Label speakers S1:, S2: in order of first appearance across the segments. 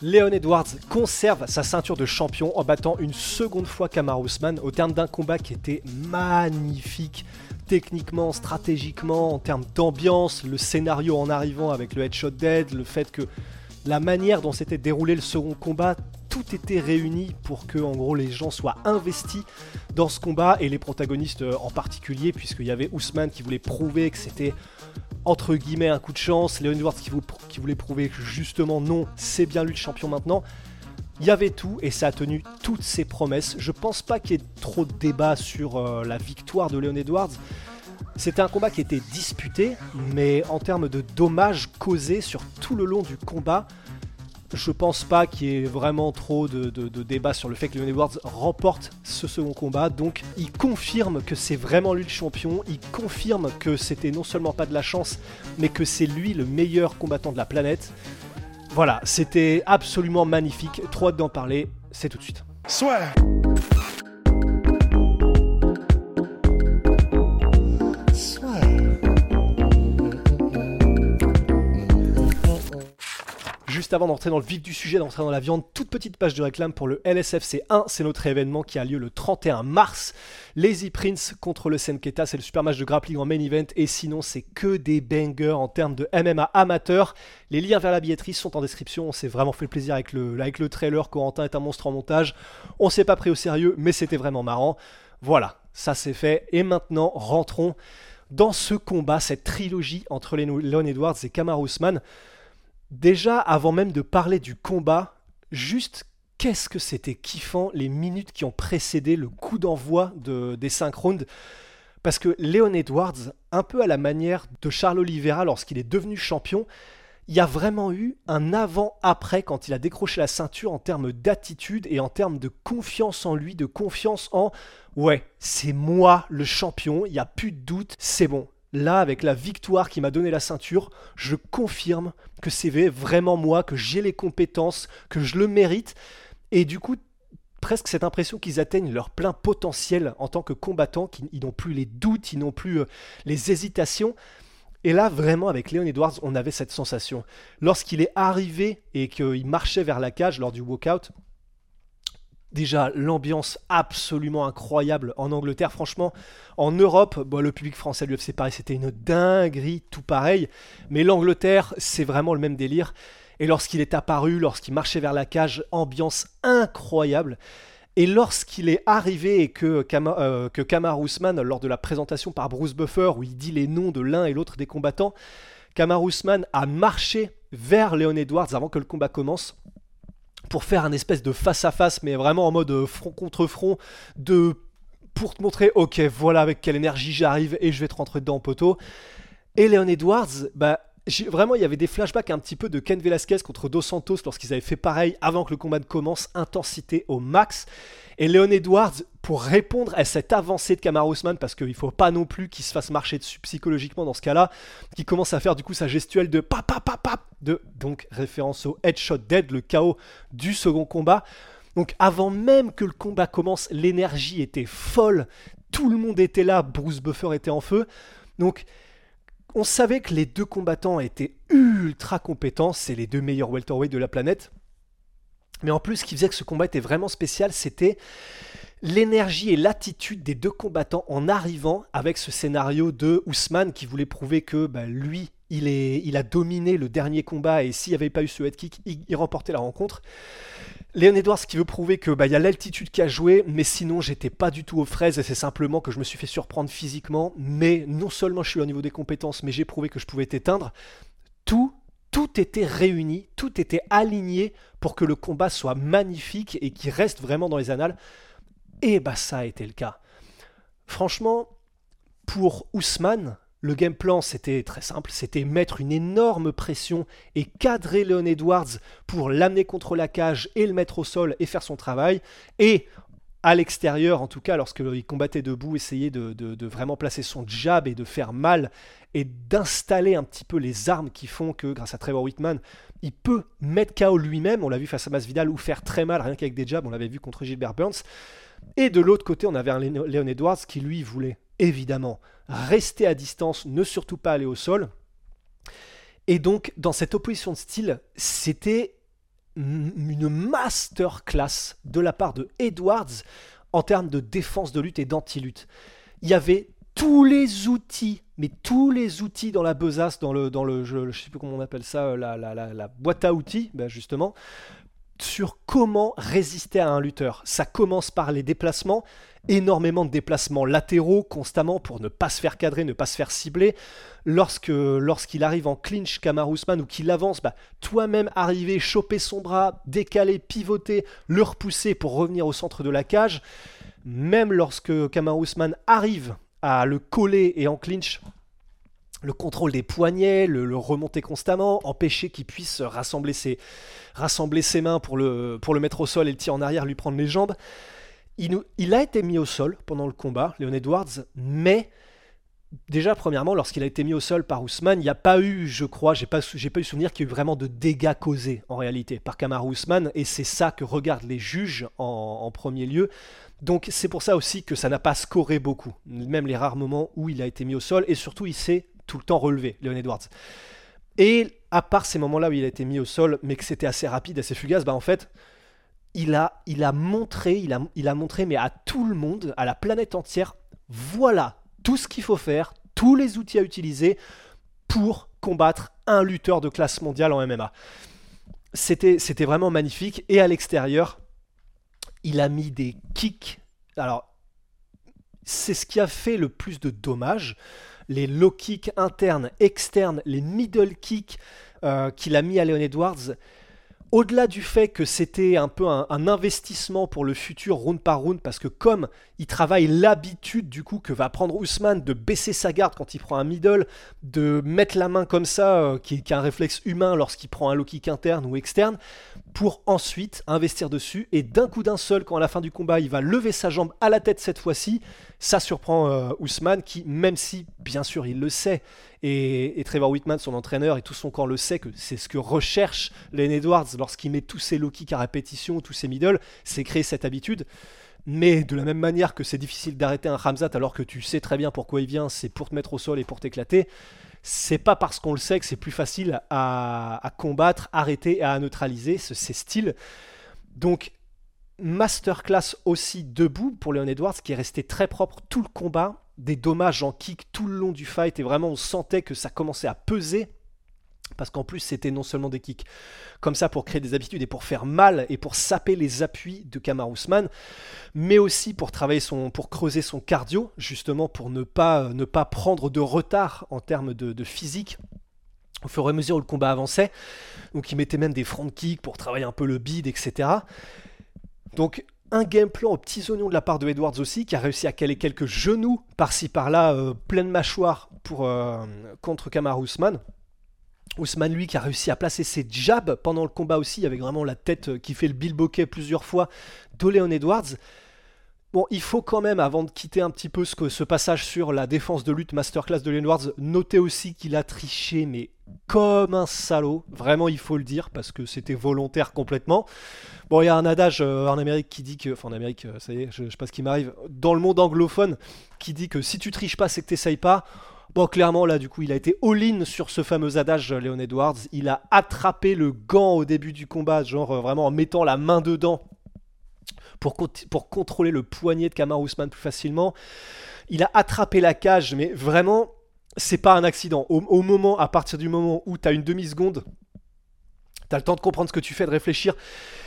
S1: Léon Edwards conserve sa ceinture de champion en battant une seconde fois Kamar Ousmane au terme d'un combat qui était magnifique techniquement, stratégiquement, en termes d'ambiance, le scénario en arrivant avec le headshot dead, le fait que la manière dont s'était déroulé le second combat, tout était réuni pour que en gros les gens soient investis dans ce combat et les protagonistes euh, en particulier puisqu'il y avait Ousmane qui voulait prouver que c'était entre guillemets un coup de chance, Léon Edwards qui, vou- qui voulait prouver que justement non, c'est bien lui le champion maintenant. Il y avait tout et ça a tenu toutes ses promesses. Je pense pas qu'il y ait trop de débat sur euh, la victoire de Léon Edwards. C'était un combat qui était disputé, mais en termes de dommages causés sur tout le long du combat, je pense pas qu'il y ait vraiment trop de, de- de débat sur le fait que Leon Edwards remporte ce second combat. Donc il confirme que c'est vraiment lui le champion. Il confirme que c'était non seulement pas de la chance, mais que c'est lui le meilleur combattant de la planète. Voilà, c'était absolument magnifique. Trop hâte d'en parler. C'est tout de suite. Juste avant d'entrer dans le vif du sujet, d'entrer dans la viande, toute petite page de réclame pour le LSFC 1. C'est notre événement qui a lieu le 31 mars. Lazy Prince contre le Senketa, c'est le super match de grappling en main event. Et sinon, c'est que des bangers en termes de MMA amateur. Les liens vers la billetterie sont en description. On s'est vraiment fait plaisir avec le, avec le trailer. Corentin est un monstre en montage. On s'est pas pris au sérieux, mais c'était vraiment marrant. Voilà, ça c'est fait. Et maintenant, rentrons dans ce combat, cette trilogie entre Leon Edwards et Kamar. Déjà, avant même de parler du combat, juste qu'est-ce que c'était kiffant les minutes qui ont précédé le coup d'envoi de, des 5 rounds? Parce que Léon Edwards, un peu à la manière de Charles Oliveira lorsqu'il est devenu champion, il y a vraiment eu un avant-après quand il a décroché la ceinture en termes d'attitude et en termes de confiance en lui, de confiance en ouais, c'est moi le champion, il n'y a plus de doute, c'est bon. Là, avec la victoire qui m'a donné la ceinture, je confirme que c'est vraiment moi, que j'ai les compétences, que je le mérite. Et du coup, presque cette impression qu'ils atteignent leur plein potentiel en tant que combattants, qu'ils n'ont plus les doutes, ils n'ont plus euh, les hésitations. Et là, vraiment, avec Léon Edwards, on avait cette sensation. Lorsqu'il est arrivé et qu'il marchait vers la cage lors du walkout, déjà l'ambiance absolument incroyable en Angleterre. Franchement, en Europe, le public français de l'UFC pareil, c'était une dinguerie, tout pareil. Mais l'Angleterre, c'est vraiment le même délire. Et lorsqu'il est apparu, lorsqu'il marchait vers la cage, ambiance incroyable. Et lorsqu'il est arrivé et que, euh, que Kamar lors de la présentation par Bruce Buffer, où il dit les noms de l'un et l'autre des combattants, Kamar a marché vers Léon Edwards avant que le combat commence pour faire un espèce de face-à-face, mais vraiment en mode front contre front, de pour te montrer, ok, voilà avec quelle énergie j'arrive et je vais te rentrer dedans poteau. Et Léon Edwards, bah, vraiment, il y avait des flashbacks un petit peu de Ken Velasquez contre Dos Santos lorsqu'ils avaient fait pareil avant que le combat ne commence, intensité au max. Et Léon Edwards, pour répondre à cette avancée de Kamar Ousmane, parce qu'il ne faut pas non plus qu'il se fasse marcher dessus psychologiquement dans ce cas-là, qui commence à faire du coup sa gestuelle de pap pap pap pap, de donc référence au headshot dead, le chaos du second combat. Donc avant même que le combat commence, l'énergie était folle, tout le monde était là, Bruce Buffer était en feu. Donc on savait que les deux combattants étaient ultra compétents, c'est les deux meilleurs welterweight de la planète. Mais en plus, ce qui faisait que ce combat était vraiment spécial, c'était l'énergie et l'attitude des deux combattants en arrivant avec ce scénario de Ousmane qui voulait prouver que bah, lui, il, a dominé le dernier combat et s'il n'y avait pas eu ce head kick, il, il remportait la rencontre. Léon Edwards qui veut prouver que bah, y a l'altitude qui a joué, mais sinon j'étais pas du tout aux fraises et c'est simplement que je me suis fait surprendre physiquement. Mais non seulement je suis au niveau des compétences, mais j'ai prouvé que je pouvais t'éteindre. Tout, tout était réuni, tout était aligné pour que le combat soit magnifique et qu'il reste vraiment dans les annales. Et bah ça a été le cas. Franchement, pour Ousmane, Le game plan, c'était très simple, c'était mettre une énorme pression et cadrer Leon Edwards pour l'amener contre la cage et le mettre au sol et faire son travail. Et à l'extérieur, en tout cas, lorsqu'il combattait debout, essayer de, vraiment placer son jab et de faire mal et d'installer un petit peu les armes qui font que, grâce à Trevor Whitman, il peut mettre KO lui-même. On l'a vu face à Masvidal ou faire très mal rien qu'avec des jabs. On l'avait vu contre Gilbert Burns. Et de l'autre côté, on avait un Leon Edwards qui, lui, voulait évidemment rester à distance, ne surtout pas aller au sol. Et donc, dans cette opposition de style, c'était une masterclass de la part de Edwards en termes de défense de lutte et d'anti-lutte. Il y avait tous les outils, mais tous les outils dans la besace, dans le, dans le je ne sais plus comment on appelle ça, la, la, boîte à outils, ben justement, sur comment résister à un lutteur. Ça commence par les déplacements, énormément de déplacements latéraux constamment pour ne pas se faire cadrer, ne pas se faire cibler. Lorsque lorsqu'il arrive en clinch Kamar Ousmane ou qu'il avance, bah, toi-même arriver, choper son bras, décaler, pivoter, le repousser pour revenir au centre de la cage. Même lorsque Kamar Ousmane arrive à le coller et en clinch, le contrôle des poignets, le, remonter constamment, empêcher qu'il puisse rassembler ses, rassembler ses mains pour le, pour le mettre au sol et le tir en arrière, lui prendre les jambes. Il, a été mis au sol pendant le combat, Leon Edwards, mais déjà, premièrement, lorsqu'il a été mis au sol par Ousmane, il n'y a pas eu, je crois, j'ai pas, pas eu souvenir qu'il y ait eu vraiment de dégâts causés en réalité par Kamar Ousmane, et c'est ça que regardent les juges en, en premier lieu. Donc c'est pour ça aussi que ça n'a pas scoré beaucoup, même les rares moments où il a été mis au sol, et surtout il s'est tout le temps relevé, Leon Edwards. Et à part ces moments-là où il a été mis au sol, mais que c'était assez rapide, assez fugace, bah en fait, il a, montré, il a, montré, mais à tout le monde, à la planète entière, voilà tout ce qu'il faut faire, tous les outils à utiliser pour combattre un lutteur de classe mondiale en MMA. C'était, c'était vraiment magnifique. Et à l'extérieur, il a mis des kicks. Alors, c'est ce qui a fait le plus de dommages les low kicks internes, externes, les middle kicks euh, qu'il a mis à Leon Edwards, au-delà du fait que c'était un peu un, investissement pour le futur round par round, parce que comme il travaille l'habitude du coup que va prendre Ousmane de baisser sa garde quand il prend un middle, de mettre la main comme ça, euh, qui, est un réflexe humain lorsqu'il prend un low interne ou externe, pour ensuite investir dessus, et d'un coup d'un seul, quand à la fin du combat il va lever sa jambe à la tête cette fois-ci, ça surprend euh, Ousmane qui, même si bien sûr il le sait, et, Trevor Whitman, son entraîneur, et tout son corps le sait que c'est ce que recherche Len Edwards lorsqu'il met tous ses low kicks à répétition, tous ses middle, c'est créer cette habitude. Mais de la même manière que c'est difficile d'arrêter un Ramzat alors que tu sais très bien pourquoi il vient, c'est pour te mettre au sol et pour t'éclater, c'est pas parce qu'on le sait que c'est plus facile à, combattre, arrêter et à neutraliser ces styles. Donc masterclass aussi debout pour Leon Edwards qui est resté très propre tout le combat, des dommages en kick tout le long du fight et vraiment on sentait que ça commençait à peser parce qu'en plus c'était non seulement des kicks comme ça pour créer des habitudes et pour faire mal et pour saper les appuis de Kamar Ousmane, mais aussi pour travailler son, pour creuser son cardio justement pour ne pas, ne pas prendre de retard en termes de, physique au fur et à mesure où le combat avançait. Donc il mettait même des front kicks pour travailler un peu le bide, etc. Donc un game plan aux petits oignons de la part de Edwards aussi, qui a réussi à caler quelques genoux par-ci par-là, euh, pleine mâchoire pour, euh, contre Kamar Ousmane. Ousmane, lui, qui a réussi à placer ses jabs pendant le combat aussi, avec vraiment la tête euh, qui fait le Bill plusieurs fois de Leon Edwards. Bon, il faut quand même, avant de quitter un petit peu ce, passage sur la défense de lutte masterclass de Edwards, noter aussi qu'il a triché, mais comme un salaud. Vraiment, il faut le dire, parce que c'était volontaire complètement. Bon, il y a un adage euh, en Amérique qui dit que, enfin en Amérique, euh, ça y est, je, je sais pas ce qui m'arrive, dans le monde anglophone, qui dit que si tu triches pas, c'est que t'essayes pas. Bon, clairement, là, du coup, il a été all-in sur ce fameux adage, euh, Léon Edwards. Il a attrapé le gant au début du combat, genre vraiment en mettant la main dedans pour, pour contrôler le poignet de Kamar Ousmane plus facilement. Il a attrapé la cage, mais vraiment, c'est pas un accident. Au, au, moment, à partir du moment où tu as une demi-seconde T'as le temps de comprendre ce que tu fais, de réfléchir,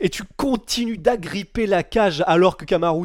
S1: et tu continues d'agripper la cage alors que Kamaru.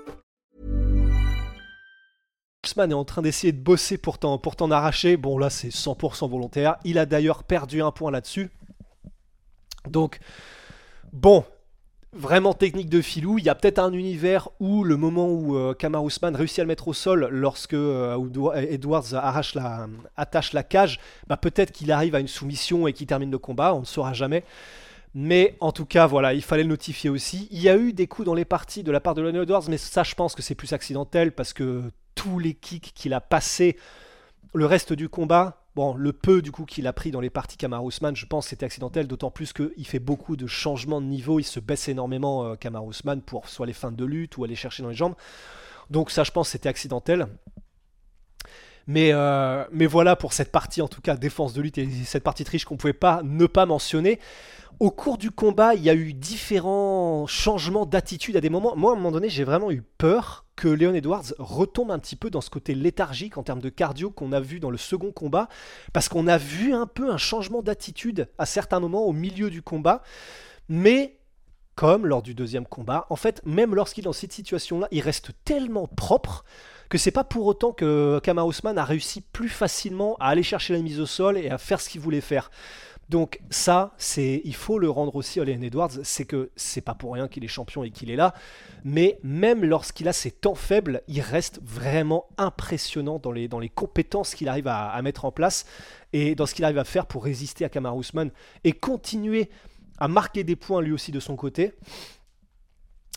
S1: Est en train d'essayer de bosser pour t'en, pour arracher. Bon, là, c'est 100% volontaire. Il a d'ailleurs perdu un point là-dessus. Donc, bon, vraiment technique de filou. Il y a peut-être un univers où le moment où euh, Ousmane réussit à le mettre au sol lorsque euh, Oudou- Edwards arrache la, attache la cage, bah, peut-être qu'il arrive à une soumission et qu'il termine le combat. On ne saura jamais. Mais en tout cas, voilà, il fallait le notifier aussi. Il y a eu des coups dans les parties de la part de Leon Edwards, mais ça, je pense que c'est plus accidentel parce que tous les kicks qu'il a passés le reste du combat, bon, le peu du coup qu'il a pris dans les parties Kamar Ousmane, je pense c'était accidentel, d'autant plus qu'il fait beaucoup de changements de niveau, il se baisse énormément euh, pour soit les fins de lutte ou aller chercher dans les jambes. Donc ça, je pense c'était accidentel. Mais, euh, mais voilà pour cette partie en tout cas défense de lutte et cette partie triche qu'on pouvait pas ne pas mentionner. Au cours du combat, il y a eu différents changements d'attitude à des moments. Moi, à un moment donné, j'ai vraiment eu peur que Leon Edwards retombe un petit peu dans ce côté léthargique en termes de cardio qu'on a vu dans le second combat, parce qu'on a vu un peu un changement d'attitude à certains moments au milieu du combat. Mais comme lors du deuxième combat, en fait, même lorsqu'il est dans cette situation-là, il reste tellement propre que c'est pas pour autant que Kama Ousmane a réussi plus facilement à aller chercher la mise au sol et à faire ce qu'il voulait faire. Donc ça, c'est, il faut le rendre aussi à Leon Edwards, c'est que c'est pas pour rien qu'il est champion et qu'il est là, mais même lorsqu'il a ses temps faibles, il reste vraiment impressionnant dans les, compétences qu'il arrive à, à mettre en place et dans ce qu'il arrive à faire pour résister à Kamar Ousmane et continuer à marquer des points lui aussi de son côté.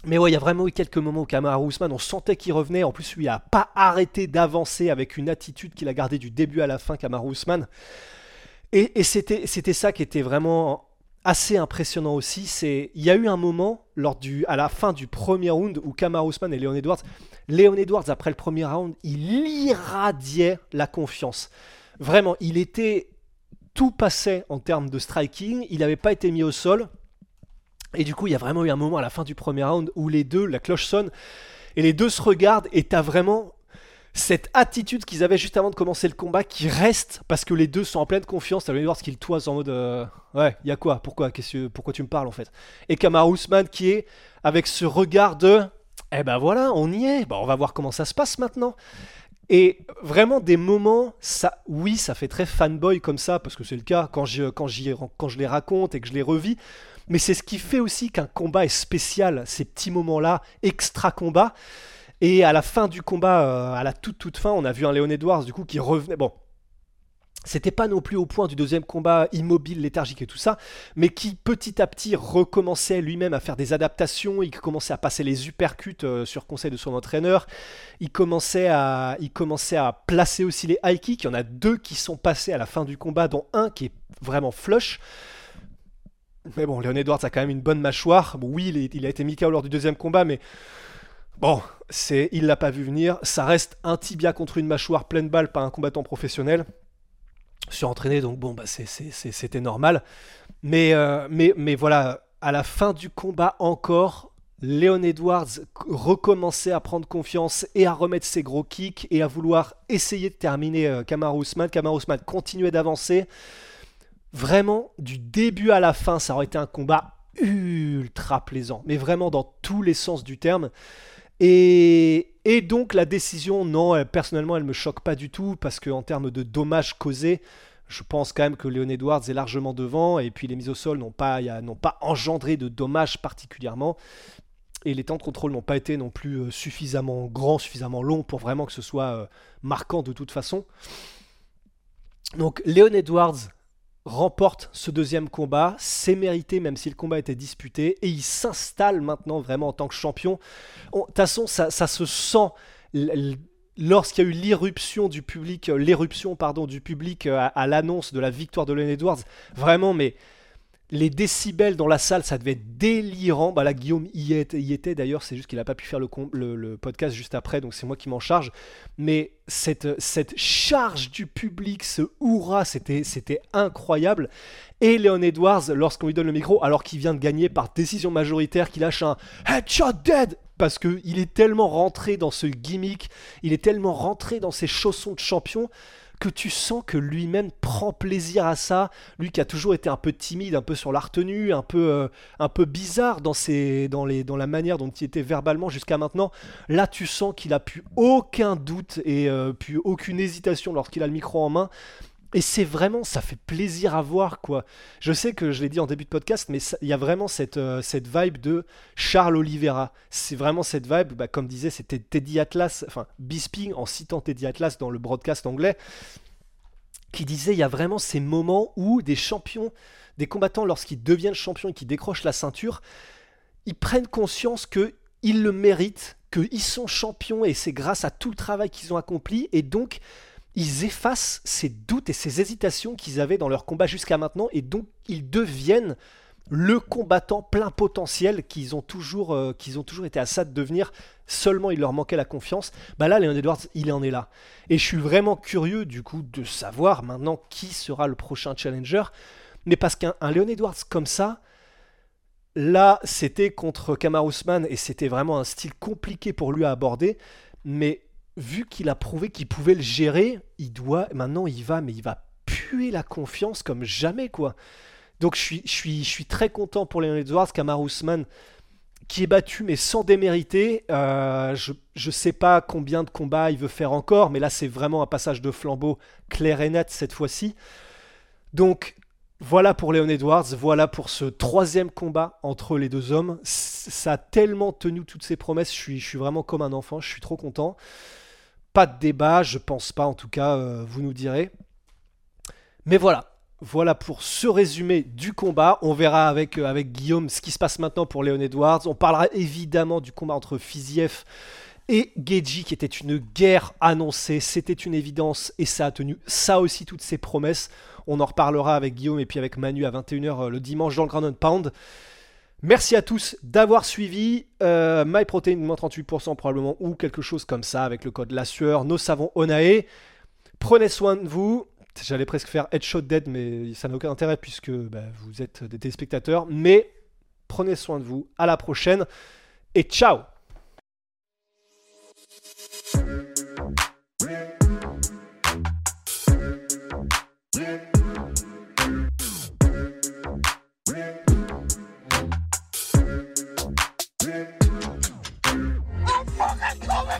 S1: Mais ouais, il y a vraiment eu quelques moments où Kamara Ousmane, on sentait qu'il revenait. En plus, lui a pas arrêté d'avancer avec une attitude qu'il a gardée du début à la fin, Kamara Ousmane. Et, et c'était, c'était ça qui était vraiment assez impressionnant aussi. C'est, il y a eu un moment lors du, à la fin du premier round où Kamara Ousmane et Léon Edwards, Léon Edwards après le premier round, il irradiait la confiance. Vraiment, il était tout passait en termes de striking. Il n'avait pas été mis au sol. Et du coup, il y a vraiment eu un moment à la fin du premier round où les deux, la cloche sonne, et les deux se regardent, et t'as vraiment cette attitude qu'ils avaient juste avant de commencer le combat qui reste parce que les deux sont en pleine confiance. T'as le voir ce qu'il toise en mode euh, Ouais, y a quoi? Pourquoi? Pourquoi tu me parles en fait? Et Kamar Ousmane qui est avec ce regard de Eh ben voilà, on y est, bah, on va voir comment ça se passe maintenant. Et vraiment des moments, ça, oui, ça fait très fanboy comme ça, parce que c'est le cas quand, j'y- quand je les raconte et que je les revis. Mais c'est ce qui fait aussi qu'un combat est spécial, ces petits moments-là, extra combat. Et à la fin du combat, euh, à la toute toute fin, on a vu un Léon Edwards du coup qui revenait. Bon, c'était pas non plus au point du deuxième combat immobile, léthargique et tout ça, mais qui petit à petit recommençait lui-même à faire des adaptations. Il commençait à passer les uppercuts euh, sur conseil de son entraîneur. Il commençait à, il commençait à placer aussi les high kicks. Il y en a deux qui sont passés à la fin du combat, dont un qui est vraiment flush. Mais bon, Léon Edwards a quand même une bonne mâchoire. Bon, oui, il, a été mis lors du deuxième combat, mais bon, c'est, il l'a pas vu venir. Ça reste un tibia contre une mâchoire pleine balle par un combattant professionnel. Surentraîné, donc bon, bah, c'était normal. Mais, euh, mais, mais voilà, à la fin du combat encore, Léon Edwards recommençait à prendre confiance et à remettre ses gros kicks et à vouloir essayer de terminer euh, Kamaru Usman. Kamaru Usman continuait d'avancer. Vraiment, du début à la fin, ça aurait été un combat ultra plaisant, mais vraiment dans tous les sens du terme. Et, donc la décision, non, elle- personnellement, elle me choque pas du tout parce qu'en termes de dommages causés, je pense quand même que Leon Edwards est largement devant et puis les mises au sol n'ont pas, n'ont pas engendré de dommages particulièrement. Et les temps de contrôle n'ont pas été non plus euh, suffisamment grands, suffisamment longs pour vraiment que ce soit euh, marquant de toute façon. Donc Leon Edwards remporte ce deuxième combat, c'est mérité même si le combat était disputé, et il s'installe maintenant vraiment en tant que champion. On- De toute façon, ça, ça se sent lorsqu'il y a eu l'irruption du public, euh, l'éruption pardon du public euh, à, à l'annonce de la victoire de Leon Edwards. Vraiment, mais les décibels dans la salle, ça devait être délirant. Bah là, Guillaume y était, d'ailleurs, c'est juste qu'il n'a pas pu faire le, podcast juste après, donc c'est moi qui m'en charge. Mais cette, cette charge du public, ce hurrah, c'était, c'était incroyable. Et Léon Edwards, lorsqu'on lui donne le micro, alors qu'il vient de gagner par décision majoritaire, qu'il lâche un headshot dead parce qu'il est tellement rentré dans ce gimmick, il est tellement rentré dans ses chaussons de champion que tu sens que lui-même prend plaisir à ça. Lui qui a toujours été un peu timide, un peu sur la retenue, un peu, euh, un peu bizarre dans, ses, dans, les, dans la manière dont il était verbalement jusqu'à maintenant. Là, tu sens qu'il a plus aucun doute et euh, aucune hésitation lorsqu'il a le micro en main. Et c'est vraiment, ça fait plaisir à voir, quoi. Je sais que je l'ai dit en début de podcast, mais il y a vraiment cette, euh, cette vibe de Charles Oliveira. C'est vraiment cette vibe, bah, comme disait, c'était Teddy Atlas, enfin, Bisping, en citant Teddy Atlas dans le broadcast anglais, qui disait, il y a vraiment ces moments où des champions, des combattants, lorsqu'ils deviennent champions et qu'ils décrochent la ceinture, ils prennent conscience qu'ils le méritent, qu'ils sont champions, et c'est grâce à tout le travail qu'ils ont accompli, et donc ils effacent ces doutes et ces hésitations qu'ils avaient dans leur combat jusqu'à maintenant et donc ils deviennent le combattant plein potentiel qu'ils ont toujours euh, ont toujours été à ça de devenir. Seulement il leur manquait la confiance. Bah là Léon Edwards il en est là. Et je suis vraiment curieux du coup de savoir maintenant qui sera le prochain challenger. Mais parce qu'un Léon Edwards comme ça là c'était contre Kamar et c'était vraiment un style compliqué pour lui à aborder. Mais vu qu'il a prouvé qu'il pouvait le gérer, il doit, maintenant il va, mais il va puer la confiance comme jamais, quoi. Donc je suis, je suis, je suis très content pour Leon Edwards, Kamar Ousmane, qui est battu, mais sans démériter. Euh, je ne sais pas combien de combats il veut faire encore, mais là c'est vraiment un passage de flambeau clair et net cette fois-ci. Donc voilà pour Leon Edwards, voilà pour ce troisième combat entre les deux hommes. Ça a tellement tenu toutes ses promesses, je suis, je suis vraiment comme un enfant, je suis trop content. Pas de débat, je pense pas en tout cas, euh, vous nous direz. Mais voilà, voilà pour ce résumé du combat. On verra avec, euh, avec Guillaume ce qui se passe maintenant pour Léon Edwards. On parlera évidemment du combat entre Fiziev et Geji qui était une guerre annoncée. C'était une évidence et ça a tenu ça aussi toutes ses promesses. On en reparlera avec Guillaume et puis avec Manu à 21h euh, le dimanche dans le Grand Pound. Merci à tous d'avoir suivi. Euh, MyProtein, moins 38% probablement, ou quelque chose comme ça avec le code La Sueur. Nos savons Onae. Prenez soin de vous. J'allais presque faire Headshot Dead, mais ça n'a aucun intérêt puisque bah, vous êtes des téléspectateurs. Mais prenez soin de vous. À la prochaine. Et ciao